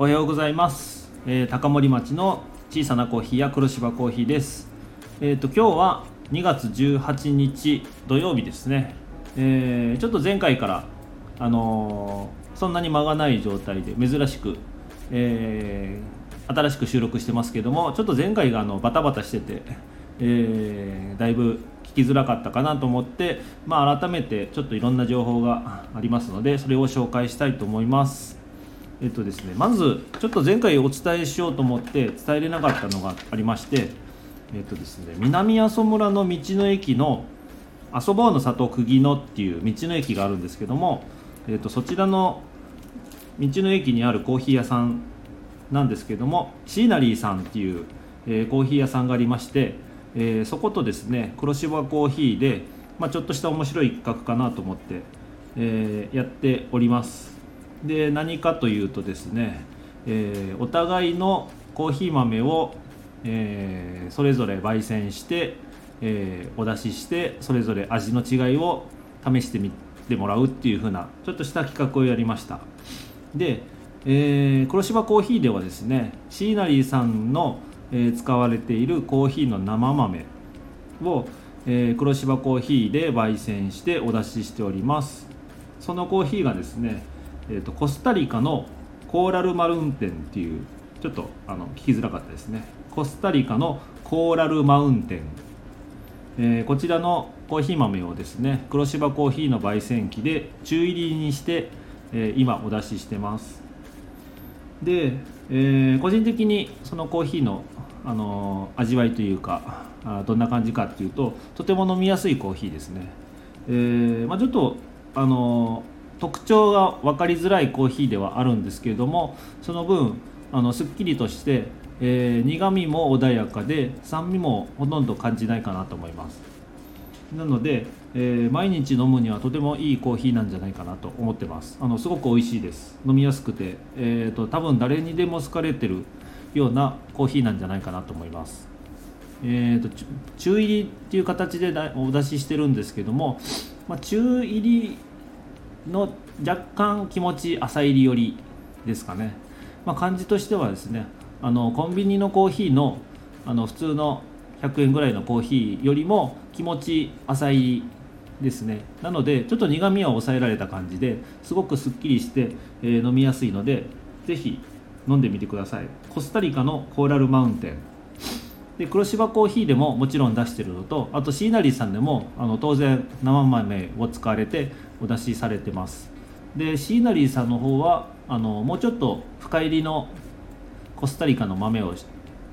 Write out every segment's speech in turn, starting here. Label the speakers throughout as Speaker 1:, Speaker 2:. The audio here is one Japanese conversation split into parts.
Speaker 1: おはようございます、えー、高森町の小さなコーヒーや黒芝コーヒーです。えっ、ー、と今日は2月18日土曜日ですね、えー、ちょっと前回からあのー、そんなに間がない状態で珍しく、え新しく収録してますけどもちょっと前回があのバタバタしてて、えだいぶ聞きづらかったかなと思って、まあ、改めてちょっといろんな情報がありますのでそれを紹介したいと思います。えっとですね、まずちょっと前回お伝えしようと思って伝えれなかったのがありまして、えっとですね、南阿蘇村の道の駅の阿蘇坊の里釘野っていう道の駅があるんですけども、えっと、そちらの道の駅にあるコーヒー屋さんなんですけどもシーナリーさんっていう、えー、コーヒー屋さんがありまして、えー、そことですね黒芝コーヒーで、まあ、ちょっとした面白い一角かなと思って、えー、やっております。で何かというとですね、えー、お互いのコーヒー豆を、えー、それぞれ焙煎して、えー、お出ししてそれぞれ味の違いを試してみてもらうっていう風なちょっとした企画をやりました。で、えー、黒芝コーヒーではですねシーナリーさんの、えー、使われているコーヒーの生豆を、えー、黒芝コーヒーで焙煎してお出ししております。そのコーヒーがですねえーと、コスタリカのコーラルマウンテンっていうちょっとあの聞きづらかったですね。コスタリカのコーラルマウンテン、えー、こちらのコーヒー豆をですね黒芝コーヒーの焙煎機で中入りにして、えー、今お出ししてます。で、えー、個人的にそのコーヒーの、あの味わいというかあどんな感じかっていうととても飲みやすいコーヒーですね、えまあ、ちょっとあの特徴が分かりづらいコーヒーではあるんですけれどもその分あのすっきりとして、えー、苦みも穏やかで酸味もほとんど感じないかなと思います。なので、えー、毎日飲むにはとてもいいコーヒーなんじゃないかなと思ってます。あのすごく美味しいです。飲みやすくて、えーと、多分誰にでも好かれてるようなコーヒーなんじゃないかなと思います。えーと、と中入りっていう形でお出ししてるんですけども、まあ、中入りの若干気持ち浅入り寄りですかね、まあ、感じとしてはですねあのコンビニのコーヒーのあの普通の100円ぐらいのコーヒーよりも気持ち浅入りですね。なのでちょっと苦みは抑えられた感じですごくすっきりして、えー、飲みやすいので是非飲んでみてください。コスタリカのコーラルマウンテン。で黒芝コーヒーでももちろん出してるのとあとシーナリーさんでもあの当然生豆を使われてお出しされてます。でシーナリーさんの方はあのもうちょっと深入りのコスタリカの豆を、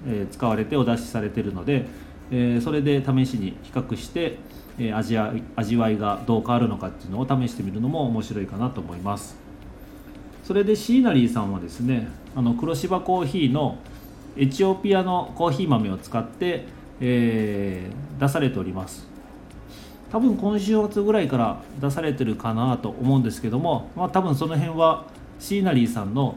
Speaker 1: えー、使われてお出しされてるので、えー、それで試しに比較して、えー、味味わいがどう変わるのかっていうのを試してみるのも面白いかなと思います。それでシーナリーさんはですねあの黒芝コーヒーのエチオピアのコーヒー豆を使って、え、出されております。多分今週末ぐらいから出されてるかなと思うんですけども、まあ、多分その辺はシーナリーさんの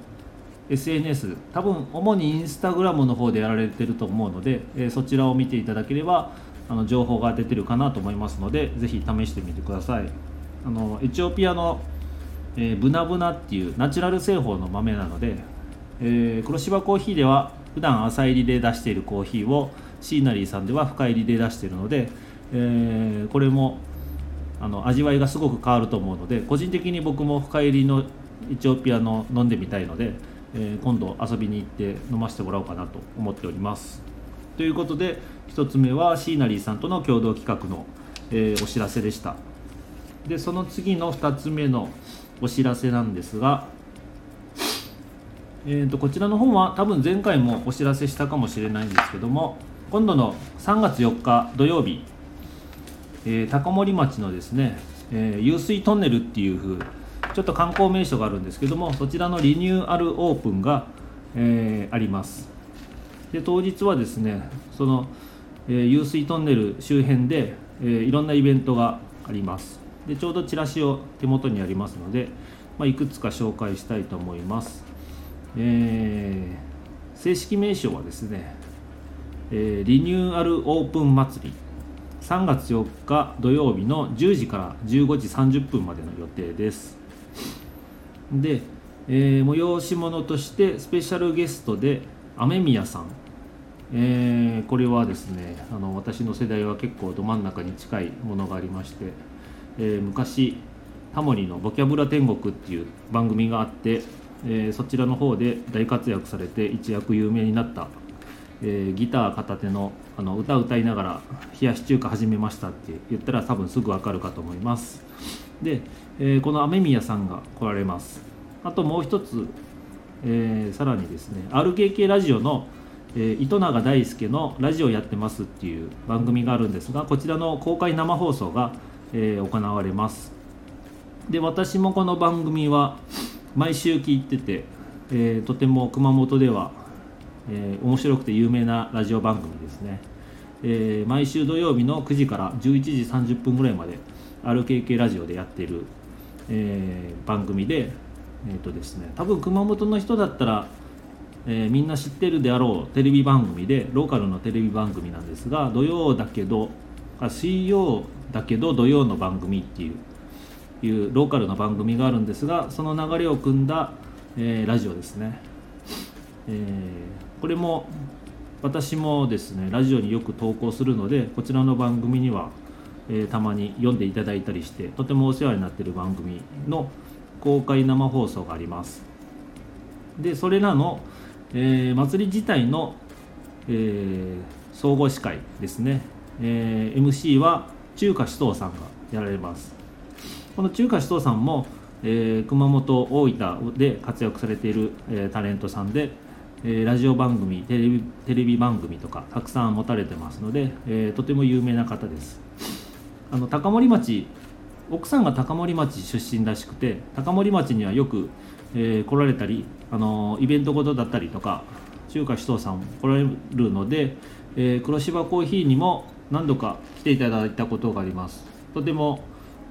Speaker 1: SNS 多分主にインスタグラムの方でやられてると思うので、えー、そちらを見ていただければあの情報が出てるかなと思いますのでぜひ試してみてください。あのエチオピアの、えー、ブナブナっていうナチュラル製法の豆なので、えー、黒芝コーヒーでは普段浅入りで出しているコーヒーをシーナリーさんでは深入りで出しているのでえー、これもあの味わいがすごく変わると思うので個人的に僕も深入りのエチオピアの飲んでみたいので、えー、今度遊びに行って飲ませてもらおうかなと思っております。ということで1つ目はシーナリーさんとの共同企画の、えー、お知らせでした。でその次の2つ目のお知らせなんですがえーとこちらの方は多分前回もお知らせしたかもしれないんですけども今度の3月4日土曜日えー、高森町のですね、えー、湧水トンネルっていう風ちょっと観光名所があるんですけどもそちらのリニューアルオープンが、えー、あります。で当日はですねその、えー、湧水トンネル周辺で、えー、いろんなイベントがあります。でちょうどチラシを手元にありますので、まあ、いくつか紹介したいと思います、えー、正式名称はですね、え、リニューアルオープン祭り。3月4日土曜日の10時から15時30分までの予定です。で、えー、催し物としてスペシャルゲストで雨宮さん、えー、これはですねあの私の世代は結構ど真ん中に近いものがありまして、えー、昔タモリの「ボキャブラ天国」っていう番組があって、えー、そちらの方で大活躍されて一躍有名になった、えー、ギター片手のあの歌歌いながら「冷やし中華始めました」って言ったら多分すぐわかるかと思います。で、えー、この雨宮さんが来られます。あともう一つ、えー、さらにですね RKK ラジオの、えー、糸永大輔の「ラジオやってます」っていう番組があるんですがこちらの公開生放送が、えー、行われます。で私もこの番組は毎週聞いてて、えー、とても熊本では、えー、面白くて有名なラジオ番組ですね、えー、毎週土曜日の9時から11時30分ぐらいまで RKK ラジオでやってる、えー、番組でえーとですね、多分熊本の人だったら、えー、みんな知ってるであろうテレビ番組でローカルのテレビ番組なんですが土曜だけどあ水曜だけど土曜の番組っていういうローカルの番組があるんですがその流れを組んだ、えー、ラジオですね、えー、これも私もですねラジオによく投稿するのでこちらの番組には、えー、たまに読んでいただいたりしてとてもお世話になっている番組の公開生放送があります。でそれらの、えー、祭り自体の、えー、総合司会ですね、え、MC は中華首藤さんがやられます。この中華首藤さんも、え、熊本大分で活躍されている、え、タレントさんで、え、ラジオ番組テレビテレビ番組とかたくさん持たれてますので、え、とても有名な方です。あの高森町奥さんが高森町出身らしくて高森町にはよく、え、来られたりあのイベントごとだったりとか中華首藤さん来られるので、え、黒芝コーヒーにも何度か来ていただいたことがあります。とても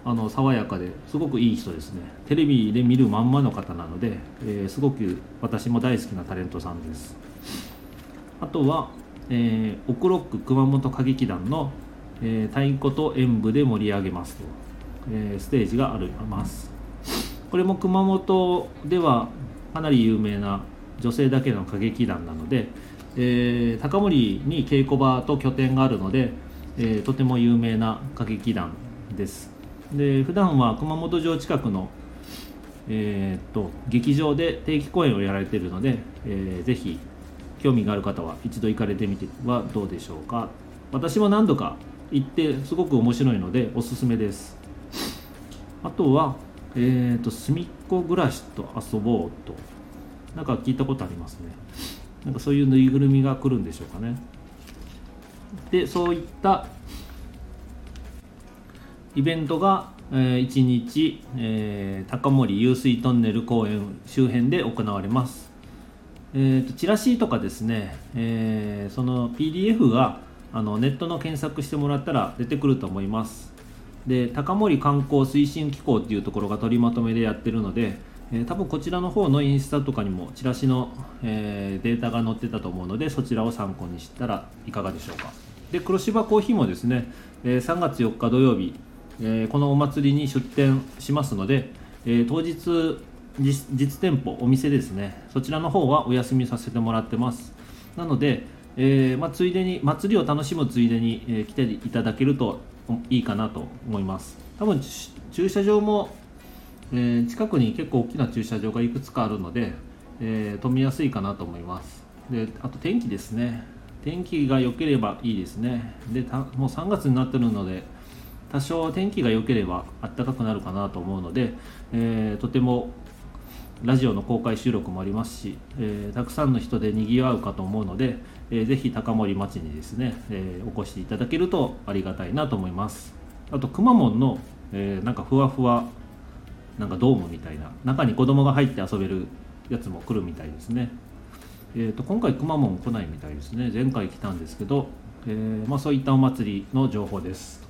Speaker 1: あの爽やかですごくいい人ですね。テレビで見るまんまの方なので、えー、すごく私も大好きなタレントさんです。あとは、えー、オクロック熊本歌劇団の、えー、太鼓と演舞で盛り上げますとえー、ステージがあります。これも熊本ではかなり有名な女性だけの歌劇団なので、えー、高森に稽古場と拠点があるので、えー、とても有名な歌劇団です。で普段は熊本城近くの、えー、と劇場で定期公演をやられているので、えー、ぜひ興味がある方は一度行かれてみてはどうでしょうか。私も何度か行ってすごく面白いのでおすすめです。あとは、えーと、隅っこ暮らしと遊ぼうと。なんか聞いたことありますね。なんかそういうぬいぐるみが来るんでしょうかね。でそういったイベントが、えー、1日、えー、高森湧水トンネル公園周辺で行われます、えーと、チラシとかですね、えー、その PDF があのネットの検索してもらったら出てくると思います。で高森観光推進機構っていうところが取りまとめでやってるので、えー、多分こちらの方のインスタとかにもチラシの、えー、データが載ってたと思うのでそちらを参考にしたらいかがでしょうか。で黒芝コーヒーもですね、えー、3月4日土曜日、えこのお祭りに出店しますので、え当日実店舗お店ですね。そちらの方はお休みさせてもらってます。なので、えまあ、ついでに祭りを楽しむついでに、え来ていただけるといいかなと思います。多分駐車場も、えー、近くに結構大きな駐車場がいくつかあるので、えー、止めやすいかなと思います。であと天気ですね。天気が良ければいいですね。でもう3月になってるので多少天気が良ければ暖かくなるかなと思うので、えー、とてもラジオの公開収録もありますし、えー、たくさんの人でにぎわうかと思うので、えー、ぜひ高森町にですね、えー、お越しいただけるとありがたいなと思います。あとくまモンの、えー、なんかふわふわなんかドームみたいな中に子供が入って遊べるやつも来るみたいですね。えーと、今回くまモン来ないみたいですね。前回来たんですけど、え、まあ、そういったお祭りの情報です。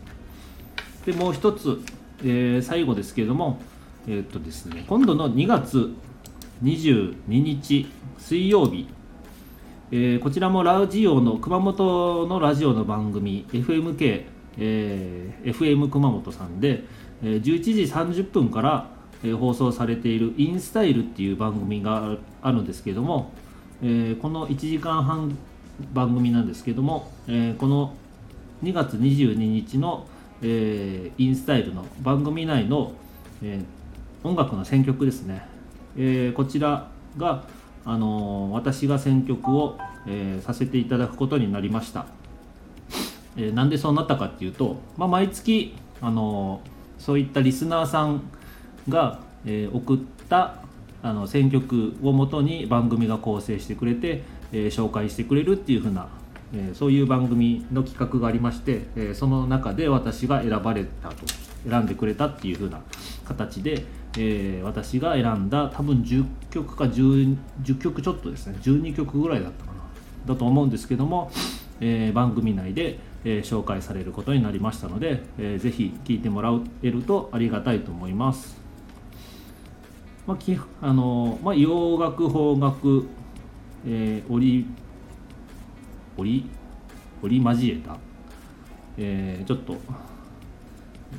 Speaker 1: でもう一つ、えー、最後ですけれどもえっ、とですね今度の2月22日水曜日えー、こちらもラジオの熊本のラジオの番組 FMK、えー、FM 熊本さんで、えー、11時30分から、え放送されている「インスタイル」っていう番組があるんですけども、えこの1時間半番組なんですけども、えこの2月22日の、えインスタイルの番組内の、え音楽の選曲ですね、えこちらが、あの私が選曲を、えさせていただくことになりました、えなんでそうなったかっていうと、まあ、毎月、あのそういったリスナーさんが、え送ったあの選曲をもとに番組が構成してくれて、え紹介してくれるっていう風な、えそういう番組の企画がありまして、えその中で私が選ばれたと選んでくれたっていう風な形で、え私が選んだ多分10曲か 10, 10曲ちょっとですね12曲ぐらいだったかなだと思うんですけども、え番組内で、え紹介されることになりましたので、えー、ぜひ聴いてもらえるとありがたいと思います。まあきあのまあ、洋楽邦楽、えー、織織織交えた、えー、ちょっと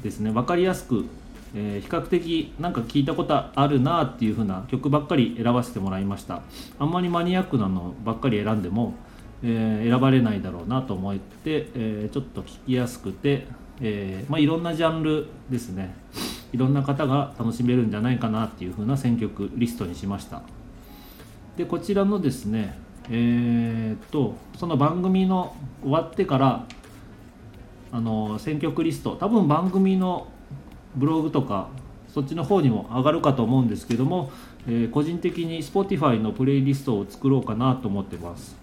Speaker 1: ですね分かりやすく、えー、比較的なんか聞いたことあるなっていう風な曲ばっかり選ばせてもらいました。あんまりマニアックなのばっかり選んでも、えー、選ばれないだろうなと思って、え、ちょっと聞きやすくて、えまあ、いろんなジャンルですね。いろんな方が楽しめるんじゃないかなっていう風な選曲リストにしました。でこちらのですねえー、っとその番組の終わってからあの選曲リスト多分番組のブログとかそっちの方にも上がるかと思うんですけども、えー、個人的に Spotify のプレイリストを作ろうかなと思ってます、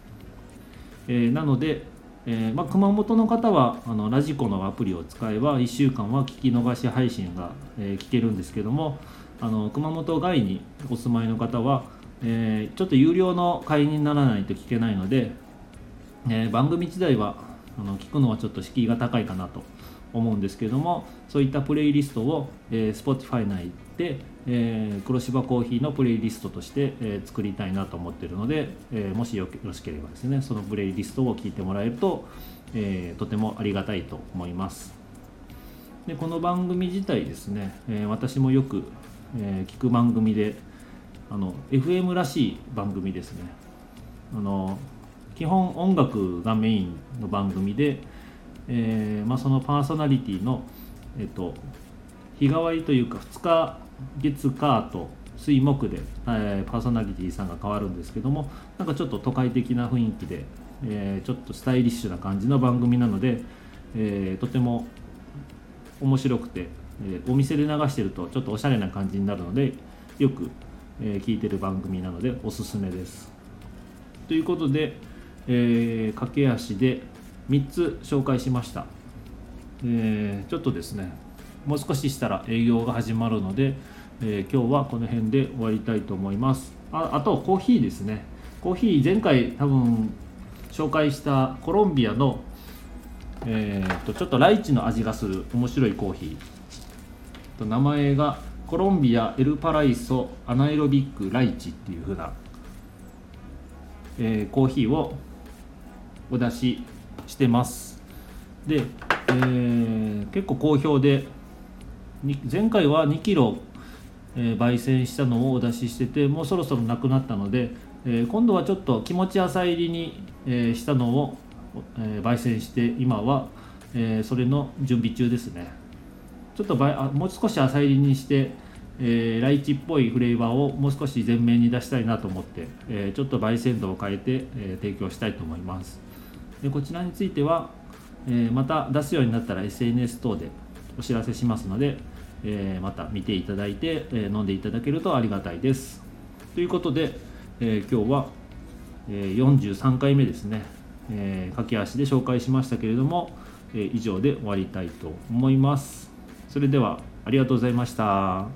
Speaker 1: えー、なのでえー、まあ、熊本の方はあのラジコのアプリを使えば1週間は聞き逃し配信が、えー、聞けるんですけどもあの熊本外にお住まいの方は、えー、ちょっと有料の会員にならないと聞けないので、え番組自体はあの聞くのはちょっと敷居が高いかなと思うんですけどもそういったプレイリストを、え Spotify 内で、えー、黒芝コーヒーのプレイリストとして、えー、作りたいなと思ってるので、えー、もしよろしければですねそのプレイリストを聞いてもらえると、えとてもありがたいと思います。でこの番組自体ですね、え私もよく、え聞く番組であの FM らしい番組ですね。あの基本音楽がメインの番組で、えまあ、そのパーソナリティのえっと日替わりというか2日月火と水木で、えー、パーソナリティさんが変わるんですけどもなんかちょっと都会的な雰囲気で、えー、ちょっとスタイリッシュな感じの番組なので、えー、とても面白くて、えお店で流してるとちょっとおしゃれな感じになるのでよく、え聞いてる番組なのでおすすめです。ということで、え駆け足で3つ紹介しました。えーちょっとですねもう少ししたら営業が始まるので、えー、今日はこの辺で終わりたいと思いますああとコーヒーですねコーヒー前回多分紹介したコロンビアの、えーと、ちょっとライチの味がする面白いコーヒーと名前がコロンビアエルパライソアナエロビックライチっていう風な、えー、コーヒーをお出ししてます。で、えー、結構好評で前回は2キロ、えー、焙煎したのをお出ししててもうそろそろなくなったので、えー、今度はちょっと気持ち浅入りに、えー、したのを、え焙煎して今は、えそれの準備中ですね。ちょっとあもう少し浅入りにして、えライチっぽいフレーバーをもう少し前面に出したいなと思って、えちょっと焙煎度を変えて、え提供したいと思いますでこちらについては、えまた出すようになったら SNS 等でお知らせしますので、えー、また見ていただいて、えー、飲んでいただけるとありがたいです。ということで、えー、今日は、え43回目ですね、え駆け足で紹介しましたけれども、え以上で終わりたいと思います。それではありがとうございました。